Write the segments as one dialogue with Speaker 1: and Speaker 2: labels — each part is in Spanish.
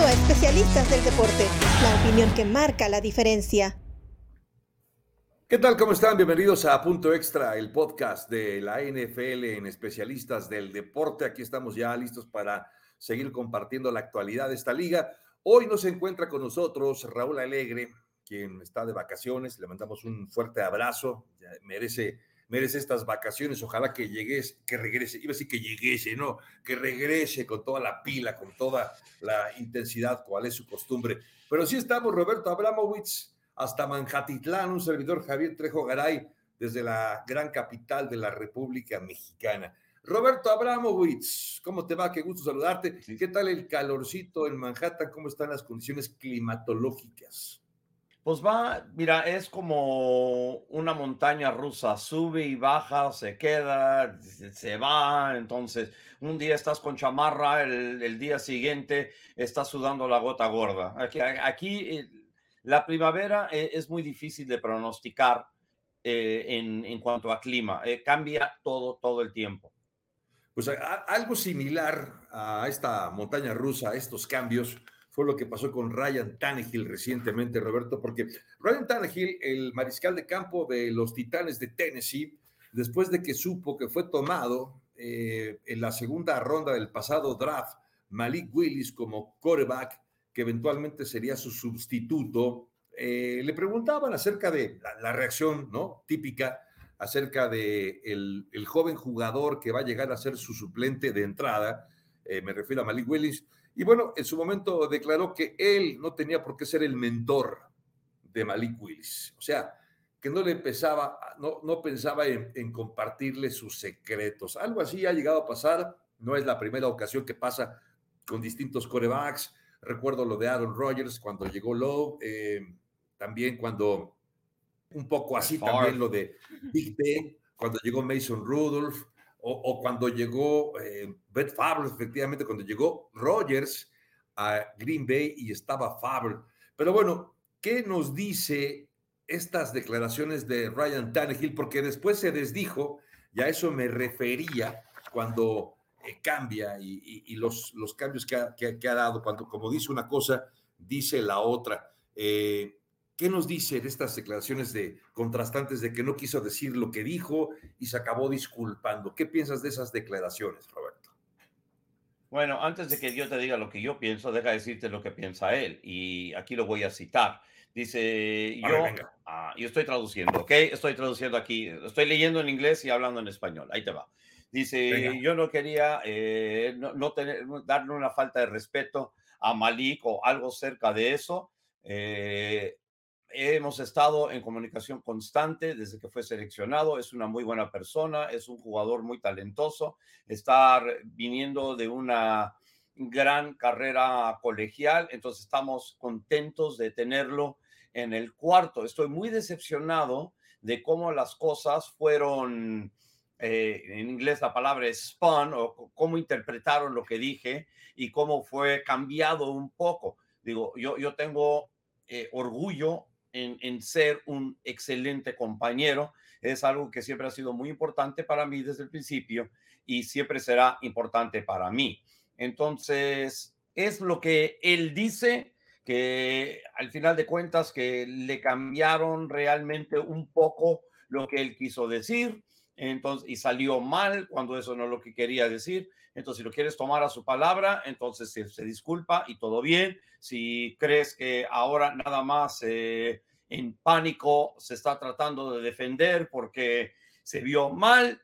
Speaker 1: A Especialistas del Deporte, la opinión que marca la diferencia.
Speaker 2: ¿Qué tal? ¿Cómo están? Bienvenidos a Punto Extra, el podcast de la NFL en Especialistas del Deporte. Aquí estamos ya listos para seguir compartiendo la actualidad de esta liga. Hoy nos encuentra con nosotros Raúl Alegre, quien está de vacaciones. Le mandamos un fuerte abrazo. Merece merece estas vacaciones, ojalá que llegues, que regrese, iba a decir que lleguese, no, que regrese con toda la pila, con toda la intensidad, cual es su costumbre. Pero sí estamos, Roberto Abramowitz, hasta Manjatitlán, un servidor Javier Trejo Garay, desde la gran capital de la República Mexicana. Roberto Abramowitz, ¿cómo te va? Qué gusto saludarte. ¿Qué tal el calorcito en Manhattan? ¿Cómo están las condiciones climatológicas?
Speaker 3: Pues va, mira, es como una montaña rusa, sube y baja, se queda, se va, entonces un día estás con chamarra, el, día siguiente estás sudando la gota gorda. Aquí, aquí eh, la primavera eh, es muy difícil de pronosticar eh, en, en, cuanto a clima, cambia todo, todo el tiempo.
Speaker 2: Pues algo similar a esta montaña rusa, estos cambios, fue lo que pasó con Ryan Tannehill recientemente, Roberto, porque Ryan Tannehill, el mariscal de campo de los Titanes de Tennessee, después de que supo que fue tomado eh, en la segunda ronda del pasado draft, Malik Willis como quarterback, que eventualmente sería su sustituto, eh, le preguntaban acerca de la, reacción ¿no? típica acerca de el, joven jugador que va a llegar a ser su suplente de entrada, eh, me refiero a Malik Willis, y bueno, en su momento declaró que él no tenía por qué ser el mentor de Malik Willis. O sea, que no le pensaba, no, no pensaba en, compartirle sus secretos. Algo así ha llegado a pasar. No es la primera ocasión que pasa con distintos corebacks. Recuerdo lo de Aaron Rodgers cuando llegó Lowe. Eh, también cuando un poco así también lo de Big Ben, cuando llegó Mason Rudolph o, cuando llegó eh, Brett efectivamente, cuando llegó Rogers a Green Bay y estaba Favre. Pero bueno, ¿qué nos dice estas declaraciones de Ryan Tannehill? Porque después se desdijo, y a eso me refería cuando eh, cambia y, los, los, cambios que ha, que, ha, dado, cuando como dice una cosa, dice la otra. Eh, ¿Qué nos dice de estas declaraciones de contrastantes de que no quiso decir lo que dijo y se acabó disculpando? ¿Qué piensas de esas declaraciones, Roberto?
Speaker 3: Bueno, antes de que yo te diga lo que yo pienso, deja decirte lo que piensa él. Y aquí lo voy a citar. Dice, yo, ah, yo estoy traduciendo, ¿ok? Estoy traduciendo aquí, estoy leyendo en inglés y hablando en español. Ahí te va. Dice, yo no quería eh, no, tener, darle una falta de respeto a Malik o algo cerca de eso. Eh, hemos estado en comunicación constante desde que fue seleccionado. Es una muy buena persona, es un jugador muy talentoso, está viniendo de una gran carrera colegial, entonces estamos contentos de tenerlo en el cuarto. Estoy muy decepcionado de cómo las cosas fueron, eh, en inglés la palabra es spun, o cómo interpretaron lo que dije y cómo fue cambiado un poco. Digo, yo, yo tengo eh, orgullo en, ser un excelente compañero. Es algo que siempre ha sido muy importante para mí desde el principio y siempre será importante para mí. Entonces, es lo que él dice, que al final de cuentas que le cambiaron realmente un poco lo que él quiso decir. Entonces, y salió mal cuando eso no es lo que quería decir. Entonces, si lo quieres tomar a su palabra, entonces se, disculpa y todo bien. Si crees que ahora nada más eh, en pánico se está tratando de defender porque se vio mal,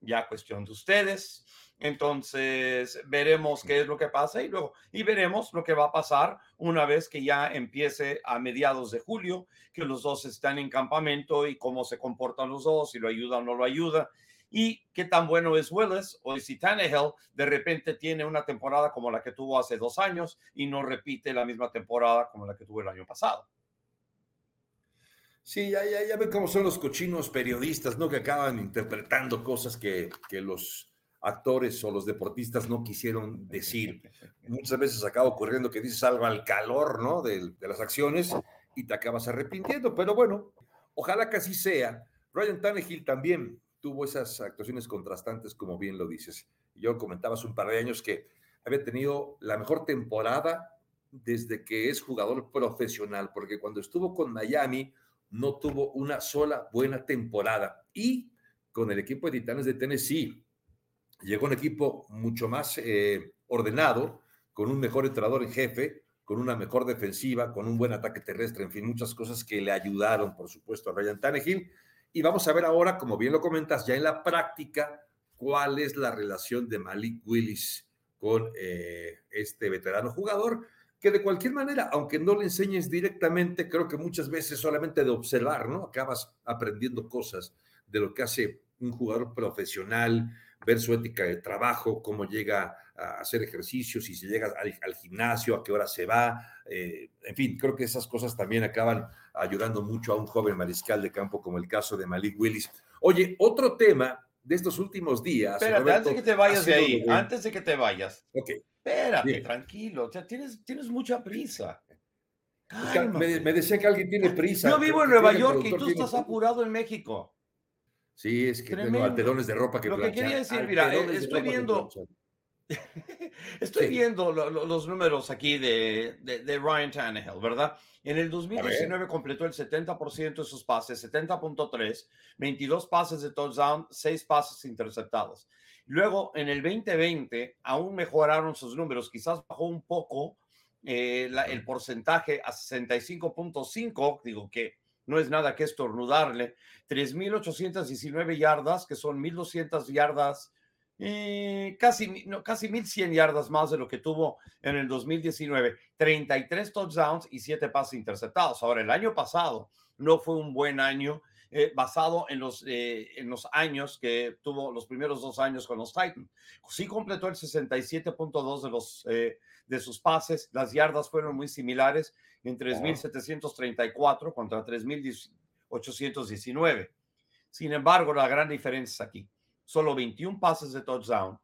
Speaker 3: ya cuestión de ustedes. Entonces veremos qué es lo que pasa y luego y veremos lo que va a pasar una vez que ya empiece a mediados de julio, que los dos están en campamento y cómo se comportan los dos, si lo ayuda o no lo ayuda y qué tan bueno es Willis o si Tannehill de repente tiene una temporada como la que tuvo hace dos años y no repite la misma temporada como la que tuvo el año pasado.
Speaker 2: Sí, ya, ya, ya ven cómo son los cochinos periodistas, ¿no? Que acaban interpretando cosas que, que los actores o los deportistas no quisieron decir. Muchas veces acaba ocurriendo que dices algo al calor, ¿no? De, de las acciones y te acabas arrepintiendo. Pero bueno, ojalá que así sea. Ryan Tannehill también tuvo esas actuaciones contrastantes, como bien lo dices. Yo comentaba hace un par de años que había tenido la mejor temporada desde que es jugador profesional, porque cuando estuvo con Miami no tuvo una sola buena temporada. Y con el equipo de Titanes de Tennessee llegó un equipo mucho más eh, ordenado, con un mejor entrenador en jefe, con una mejor defensiva, con un buen ataque terrestre, en fin, muchas cosas que le ayudaron, por supuesto, a Ryan Tannehill. Y vamos a ver ahora, como bien lo comentas, ya en la práctica, cuál es la relación de Malik Willis con eh, este veterano jugador, que de cualquier manera, aunque no le enseñes directamente, creo que muchas veces solamente de observar, ¿no? Acabas aprendiendo cosas de lo que hace un jugador profesional, ver su ética de trabajo, cómo llega a hacer ejercicios, si se llega al, gimnasio, a qué hora se va, eh, en fin, creo que esas cosas también acaban ayudando mucho a un joven mariscal de campo como el caso de Malik Willis. Oye, otro tema de estos últimos días.
Speaker 3: Espérate, antes de que te vayas de ahí, antes de que te vayas. Ok. Espérate, tranquilo, o sea, tienes, tienes mucha prisa.
Speaker 2: Me, me, decía que alguien tiene prisa.
Speaker 3: Yo vivo en Nueva York y tú estás apurado en México.
Speaker 2: Sí, es que tengo altedones de ropa que
Speaker 3: Lo que quería decir, mira, eh, estoy viendo, estoy viendo los números aquí de, de, Ryan Tannehill, ¿verdad? En el 2019 completó el 70% de sus pases, 70.3, 22 pases de touchdown, 6 pases interceptados. Luego, en el 2020, aún mejoraron sus números, quizás bajó un poco eh, el porcentaje a 65.5, digo que no es nada que estornudarle. 3.819 yardas, que son 1.200 yardas, eh, casi, no, casi 1.100 yardas más de lo que tuvo en el 2019. 33 touchdowns y 7 pases interceptados. Ahora, el año pasado no fue un buen año. Eh, basado en los, eh, en los años que tuvo los primeros dos años con los Titans. Sí completó el 67.2 de, los, de sus pases, las yardas fueron muy similares en 3.734 contra 3.819. Sin embargo, la gran diferencia es aquí. Solo 21 pases de touchdown,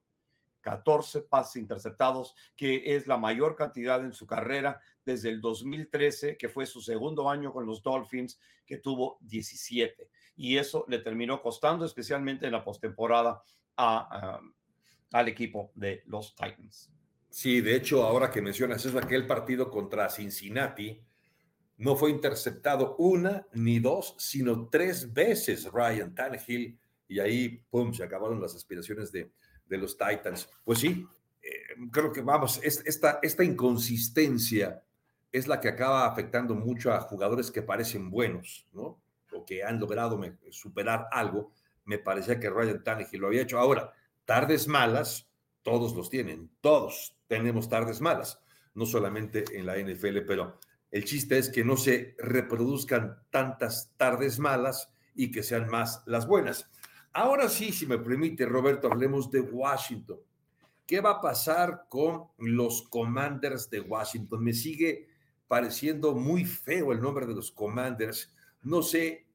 Speaker 3: 14 pases interceptados, que es la mayor cantidad en su carrera desde el 2013, que fue su segundo año con los Dolphins, que tuvo 17. Y eso le terminó costando, especialmente en la postemporada, al equipo de los Titans.
Speaker 2: Sí, de hecho, ahora que mencionas eso, aquel partido contra Cincinnati, no fue interceptado una ni dos, sino tres veces Ryan Tannehill, y ahí, pum, se acabaron las aspiraciones de, los Titans. Pues sí, eh, creo que vamos, esta, esta inconsistencia es la que acaba afectando mucho a jugadores que parecen buenos, ¿no? O que han logrado superar algo. Me parecía que Ryan Tannehill lo había hecho. Ahora, tardes malas, todos los tienen, todos, tenemos tardes malas, no solamente en la NFL, pero el chiste es que no se reproduzcan tantas tardes malas y que sean más las buenas. Ahora sí, si me permite, Roberto, hablemos de Washington. ¿Qué va a pasar con los Commanders de Washington? Me sigue pareciendo muy feo el nombre de los Commanders. No sé,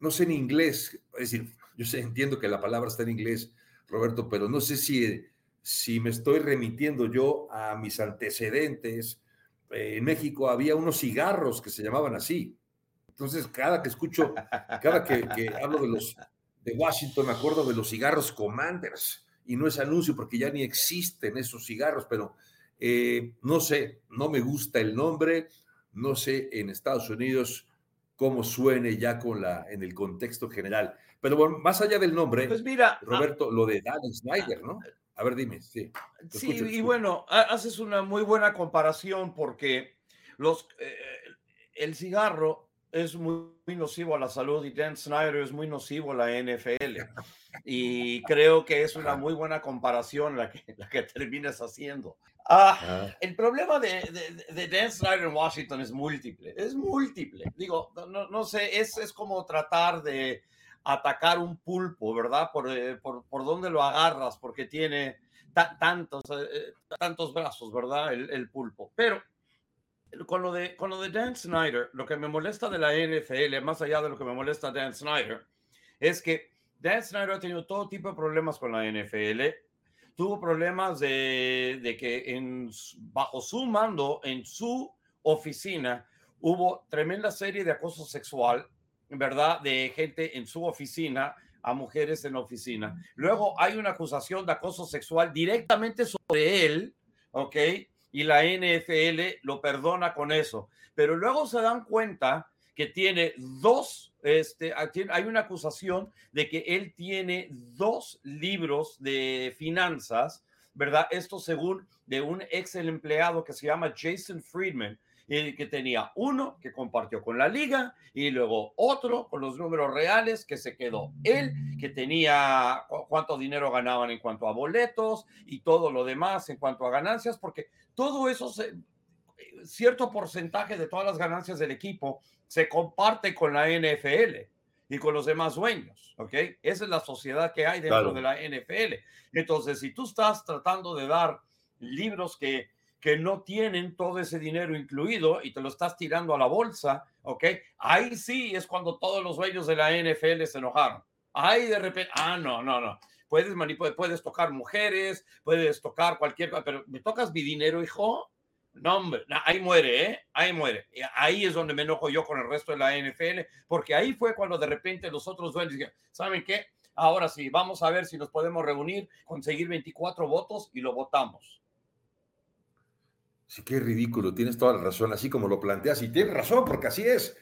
Speaker 2: no sé en inglés, es decir, yo sé, entiendo que la palabra está en inglés, Roberto, pero no sé si si me estoy remitiendo yo a mis antecedentes, eh, en México había unos cigarros que se llamaban así. Entonces, cada que escucho, cada que, hablo de los de Washington, me acuerdo de los cigarros Commanders. Y no es anuncio porque ya ni existen esos cigarros, pero eh, no sé, no me gusta el nombre, no sé en Estados Unidos cómo suene ya con la, en el contexto general. Pero bueno, más allá del nombre,
Speaker 3: pues mira,
Speaker 2: Roberto, lo de Dan Snyder, ¿no? A ver, dime, sí.
Speaker 3: Sí, y bueno, haces una muy buena comparación porque los, eh, el cigarro es muy, nocivo a la salud y Dan Snyder es muy nocivo a la NFL. Y creo que es una muy buena comparación la que, la que terminas haciendo. Ah, ah. El problema de, de, Dan Snyder en Washington es múltiple, es múltiple. Digo, no, no sé, es, es como tratar de atacar un pulpo, ¿verdad? Por, eh, por, por dónde lo agarras, porque tiene tantos, eh, eh, tantos brazos, ¿verdad? El, pulpo. Pero con lo, de, con lo de Dan Snyder, lo que me molesta de la NFL, más allá de lo que me molesta Dan Snyder, es que Dan Snyder ha tenido todo tipo de problemas con la NFL. Tuvo problemas de, de que en, bajo su mando, en su oficina, hubo tremenda serie de acoso sexual ¿verdad? De gente en su oficina a mujeres en la oficina. Luego hay una acusación de acoso sexual directamente sobre él, ¿ok? y la NFL lo perdona con eso. Pero luego se dan cuenta que tiene dos, este, hay una acusación de que él tiene dos libros de finanzas, ¿verdad? Esto según de un ex empleado que se llama Jason Friedman, y que tenía uno que compartió con la liga y luego otro con los números reales que se quedó él, que tenía cuánto dinero ganaban en cuanto a boletos y todo lo demás en cuanto a ganancias, porque todo eso, cierto porcentaje de todas las ganancias del equipo se comparte con la NFL y con los demás dueños, ¿ok? Esa es la sociedad que hay dentro de la NFL. Entonces, si tú estás tratando de dar libros que que no tienen todo ese dinero incluido y te lo estás tirando a la bolsa, ¿ok? Ahí sí es cuando todos los dueños de la NFL se enojaron. Ahí de repente, ah, no, no, no. Puedes manipular, puedes tocar mujeres, puedes tocar cualquier cosa, pero ¿me tocas mi dinero, hijo? No, hombre, ahí muere, ¿eh? Ahí muere. Ahí es donde me enojo yo con el resto de la NFL, porque ahí fue cuando de repente los otros dueños dijeron, ¿saben qué? Ahora sí, vamos a ver si nos podemos reunir, conseguir 24 votos y lo votamos
Speaker 2: Sí, qué ridículo, tienes toda la razón, así como lo planteas, y tienes razón, porque así es.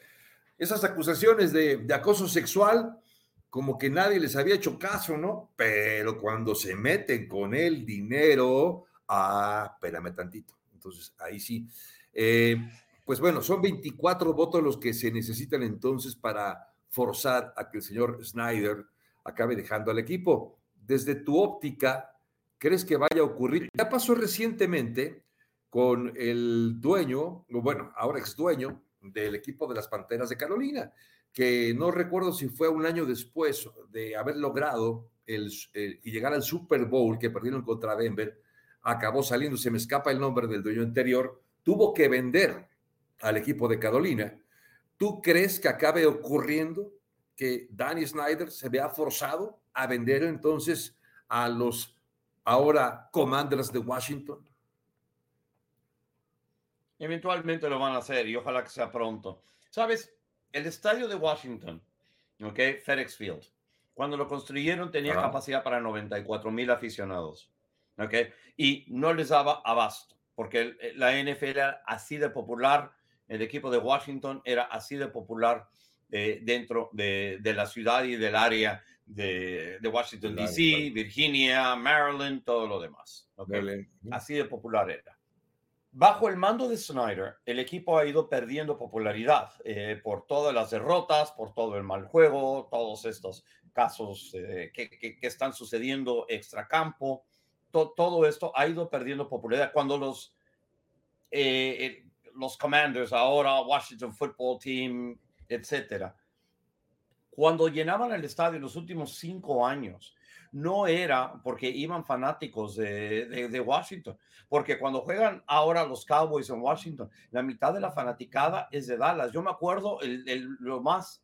Speaker 2: Esas acusaciones de, acoso sexual, como que nadie les había hecho caso, ¿no? Pero cuando se meten con el dinero, ah, espérame tantito. Entonces, ahí sí. Eh, pues bueno, son 24 votos los que se necesitan entonces para forzar a que el señor Snyder acabe dejando al equipo. Desde tu óptica, ¿crees que vaya a ocurrir? Ya pasó recientemente con el dueño, bueno, ahora ex dueño del equipo de las Panteras de Carolina, que no recuerdo si fue un año después de haber logrado el, y llegar al Super Bowl que perdieron contra Denver, acabó saliendo, se me escapa el nombre del dueño anterior, tuvo que vender al equipo de Carolina. ¿Tú crees que acabe ocurriendo que Danny Snyder se vea forzado a vender entonces a los ahora Commanders de Washington?
Speaker 3: Eventualmente lo van a hacer y ojalá que sea pronto. Sabes, el estadio de Washington, ¿ok? FedEx Field, cuando lo construyeron tenía capacidad para 94 mil aficionados, ¿ok? Y no les daba abasto, porque la NFL era así de popular, el equipo de Washington era así de popular eh, dentro de, la ciudad y del área de, Washington, D.C., Virginia, Maryland, todo lo demás. ¿okay? Así de popular era. Bajo el mando de Snyder, el equipo ha ido perdiendo popularidad eh, por todas las derrotas, por todo el mal juego, todos estos casos eh, que, están sucediendo extracampo. todo esto ha ido perdiendo popularidad. Cuando los, eh, los Commanders, ahora Washington Football Team, etcétera, cuando llenaban el estadio en los últimos cinco años, no era porque iban fanáticos de, Washington, porque cuando juegan ahora los Cowboys en Washington, la mitad de la fanaticada es de Dallas. Yo me acuerdo el, lo más,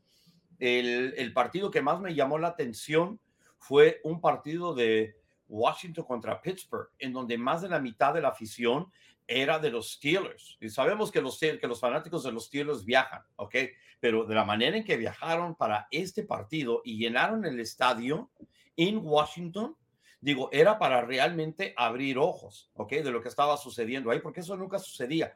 Speaker 3: el, partido que más me llamó la atención fue un partido de Washington contra Pittsburgh, en donde más de la mitad de la afición era de los Steelers. Y sabemos que los, que los fanáticos de los Steelers viajan, ¿ok? Pero de la manera en que viajaron para este partido y llenaron el estadio, en Washington, digo, era para realmente abrir ojos, ¿ok? De lo que estaba sucediendo ahí, porque eso nunca sucedía.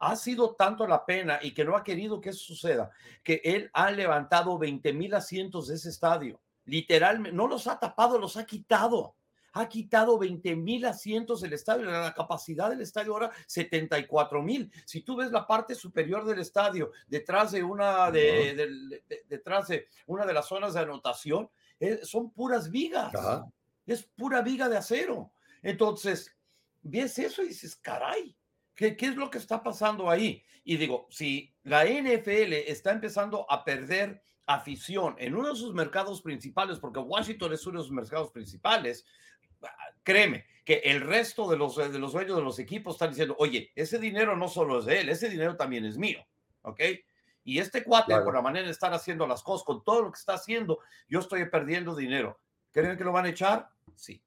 Speaker 3: Ha sido tanto la pena y que no ha querido que eso suceda, que él ha levantado 20 mil asientos de ese estadio. Literalmente, no los ha tapado, los ha quitado. Ha quitado 20 mil asientos del estadio. La capacidad del estadio ahora 74 mil. Si tú ves la parte superior del estadio, detrás de una de, detrás de una de las zonas de anotación, son puras vigas. Es pura viga de acero. Entonces, ves eso y dices, caray, ¿qué, ¿qué es lo que está pasando ahí? Y digo, si la NFL está empezando a perder afición en uno de sus mercados principales, porque Washington es uno de sus mercados principales, créeme que el resto de los, de los dueños de los equipos están diciendo, oye, ese dinero no solo es de él, ese dinero también es mío, ¿ok? Y este cuate, por la manera de estar haciendo las cosas, con todo lo que está haciendo, yo estoy perdiendo dinero. ¿Creen que lo van a echar? Sí.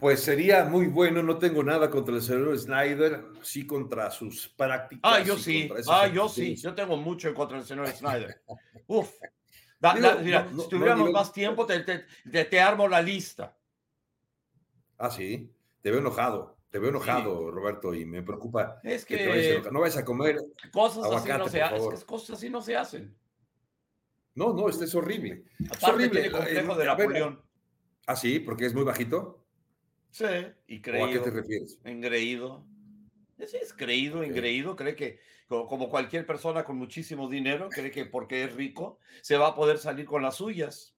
Speaker 2: Pues sería muy bueno, no tengo nada contra el señor Snyder, sí contra sus prácticas.
Speaker 3: Ah, yo sí, ah, yo sí, yo tengo mucho contra del señor Snyder. Uf, mira, si tuviéramos más tiempo, te, te, te, armo la lista.
Speaker 2: Ah, sí, te veo enojado. Te veo enojado, Roberto, y me preocupa.
Speaker 3: Es que,
Speaker 2: no vayas a comer
Speaker 3: cosas así no se hacen. cosas así no se hacen.
Speaker 2: No, no, este es horrible.
Speaker 3: es horrible. el complejo de Napoleón.
Speaker 2: ¿Ah, sí? ¿Porque es muy bajito?
Speaker 3: Sí, y creído.
Speaker 2: ¿O a qué te refieres?
Speaker 3: Engreído. Sí, es creído, engreído, cree que, como cualquier persona con muchísimo dinero, cree que porque es rico se va a poder salir con las suyas.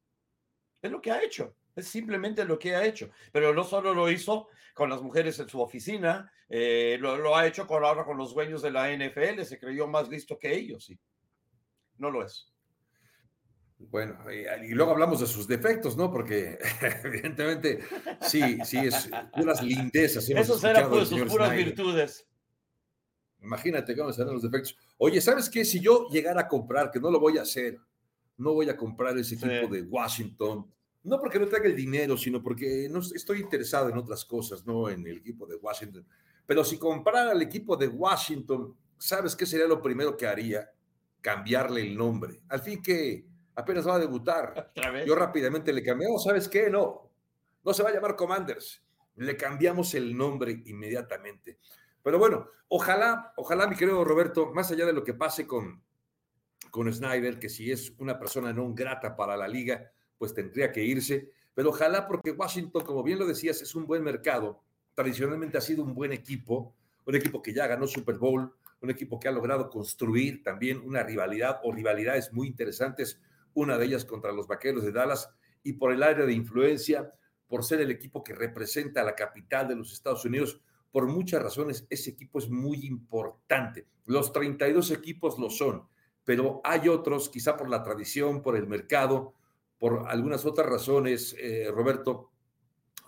Speaker 3: Es lo que ha hecho. Es simplemente lo que ha hecho. Pero no solo lo hizo con las mujeres en su oficina, eh, lo, ha hecho con, ahora con los dueños de la NFL. Se creyó más listo que ellos. No lo es.
Speaker 2: Bueno, y, luego hablamos de sus defectos, ¿no? Porque evidentemente sí, sí, es puras lindezas.
Speaker 3: Eso será pues sus puras virtudes.
Speaker 2: Imagínate cómo serán los defectos. Oye, ¿sabes qué? Si yo llegara a comprar, que no lo voy a hacer, no voy a comprar ese equipo de Washington, no porque no traiga el dinero, sino porque no estoy interesado en otras cosas, no en el equipo de Washington. Pero si comprara el equipo de Washington, ¿sabes qué sería lo primero que haría? Cambiarle el nombre. Al fin que apenas va a debutar. Yo rápidamente le cambié, oh, ¿sabes qué? No, no se va a llamar Commanders. Le cambiamos el nombre inmediatamente. Pero bueno, ojalá, ojalá, mi querido Roberto, más allá de lo que pase con, con Snyder, que si es una persona no grata para la liga, pues tendría que irse. Pero ojalá porque Washington, como bien lo decías, es un buen mercado. Tradicionalmente ha sido un buen equipo, un equipo que ya ganó Super Bowl, un equipo que ha logrado construir también una rivalidad o rivalidades muy interesantes, una de ellas contra los Vaqueros de Dallas y por el área de influencia, por ser el equipo que representa a la capital de los Estados Unidos. Por muchas razones, ese equipo es muy importante. Los 32 equipos lo son, pero hay otros, quizá por la tradición, por el mercado, por algunas otras razones, eh, Roberto,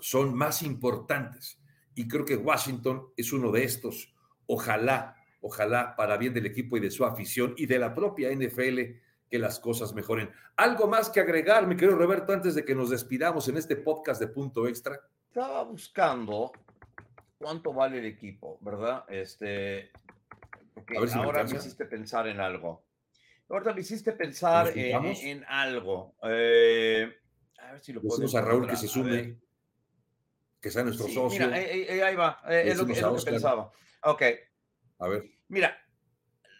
Speaker 2: son más importantes. Y creo que Washington es uno de estos. Ojalá, ojalá, para bien del equipo y de su afición y de la propia NFL, que las cosas mejoren. ¿Algo más que agregar, mi querido Roberto, antes de que nos despidamos en este podcast de punto extra?
Speaker 3: Estaba buscando cuánto vale el equipo, ¿verdad? Este, porque ahora me hiciste pensar en algo. Ahorita me hiciste pensar en, algo. Eh, a ver si lo
Speaker 2: podemos. a Raúl que se sume, que sea nuestro socio.
Speaker 3: Mira, ahí, va. Eh, es lo, que, pensaba. Ok.
Speaker 2: A ver.
Speaker 3: Mira,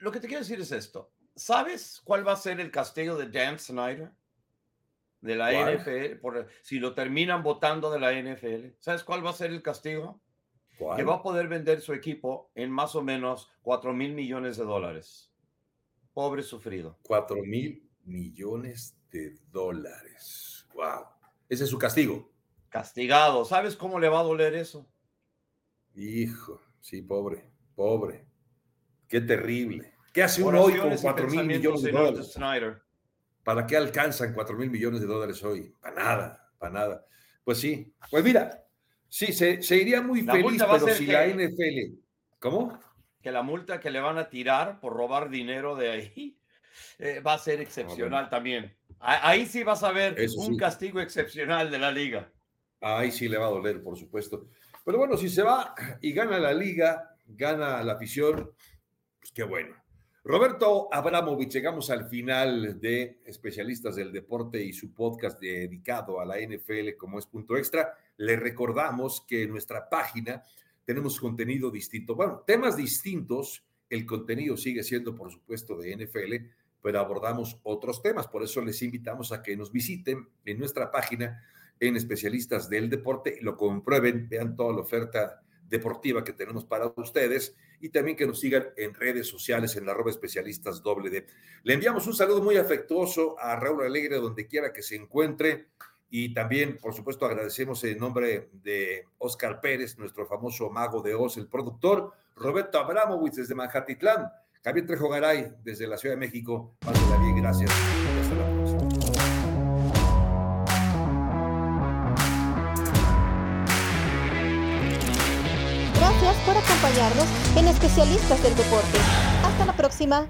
Speaker 3: lo que te quiero decir es esto. ¿Sabes cuál va a ser el castigo de Dan Snyder? De la NFL, por, si lo terminan votando de la NFL. ¿Sabes cuál va a ser el castigo? Que va a poder vender su equipo en más o menos 4 mil millones de dólares. Pobre sufrido.
Speaker 2: Cuatro mil millones de dólares. Wow. Ese es su castigo.
Speaker 3: Castigado. ¿Sabes cómo le va a doler eso?
Speaker 2: Hijo, sí, pobre, pobre. Qué terrible. ¿Qué hace uno hoy con cuatro mil millones de dólares? ¿Para qué alcanzan cuatro mil millones de dólares hoy? Para nada, para nada. Pues sí, pues mira, sí, se, iría muy feliz, pero si la NFL. ¿Cómo?
Speaker 3: Que la multa que le van a tirar por robar dinero de ahí eh, va a ser excepcional también. Ahí sí vas a ver un castigo excepcional de la liga.
Speaker 2: Ahí sí le va a doler, por supuesto. Pero bueno, si se va y gana la liga, gana la afición, pues qué bueno. Roberto Abramovich, llegamos al final de Especialistas del Deporte y su podcast dedicado a la NFL como es punto extra. Le recordamos que nuestra página tenemos contenido distinto. Bueno, temas distintos, el contenido sigue siendo, por supuesto, de NFL, pero abordamos otros temas. Por eso les invitamos a que nos visiten en nuestra página en especialistas del deporte, lo comprueben, vean toda la oferta deportiva que tenemos para ustedes y también que nos sigan en redes sociales en arroba especialistas doble D. Le enviamos un saludo muy afectuoso a Raúl Alegre donde quiera que se encuentre y también, por supuesto, agradecemos en nombre de Oscar Pérez, nuestro famoso mago de Oz, el productor, Roberto Abramowitz desde Manhattan, Javier Trejo Garay desde la Ciudad de México. Pásenla bien, gracias.
Speaker 1: Gracias por acompañarnos en Especialistas del Deporte. Hasta la próxima.